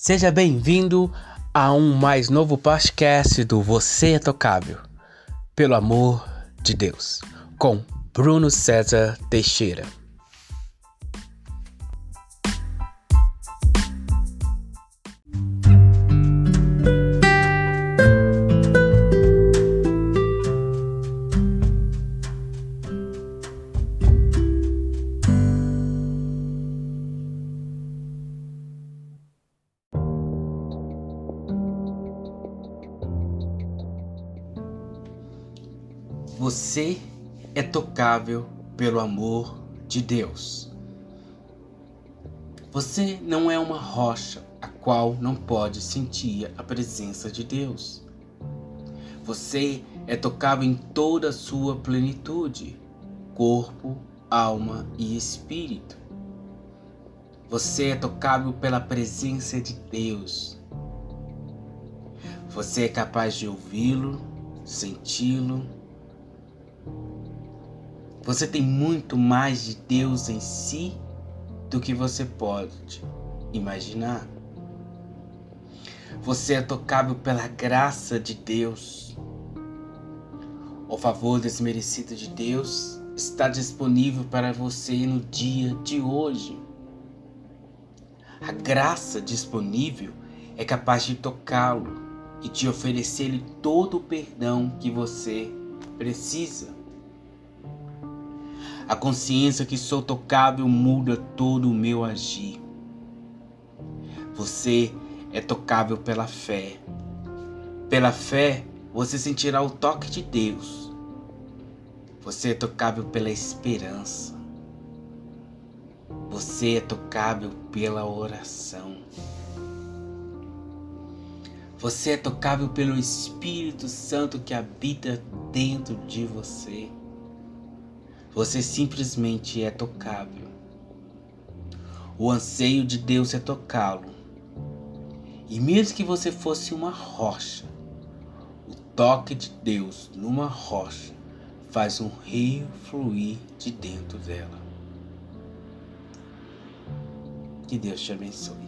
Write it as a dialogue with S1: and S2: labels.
S1: Seja bem-vindo a um mais novo podcast do Você é Tocável, pelo amor de Deus, com Bruno César Teixeira. Você é tocável pelo amor de Deus. Você não é uma rocha a qual não pode sentir a presença de Deus. Você é tocável em toda a sua plenitude, corpo, alma e espírito. Você é tocável pela presença de Deus. Você é capaz de ouvi-lo, senti-lo você tem muito mais de Deus em si do que você pode imaginar. Você é tocável pela graça de Deus. O favor desmerecido de Deus está disponível para você no dia de hoje. A graça disponível é capaz de tocá-lo e de oferecer-lhe todo o perdão que você precisa. A consciência que sou tocável muda todo o meu agir. Você é tocável pela fé. Pela fé, você sentirá o toque de Deus. Você é tocável pela esperança. Você é tocável pela oração. Você é tocável pelo Espírito Santo que habita dentro de você. Você simplesmente é tocável. O anseio de Deus é tocá-lo. E mesmo que você fosse uma rocha, o toque de Deus numa rocha faz um rio fluir de dentro dela. Que Deus te abençoe.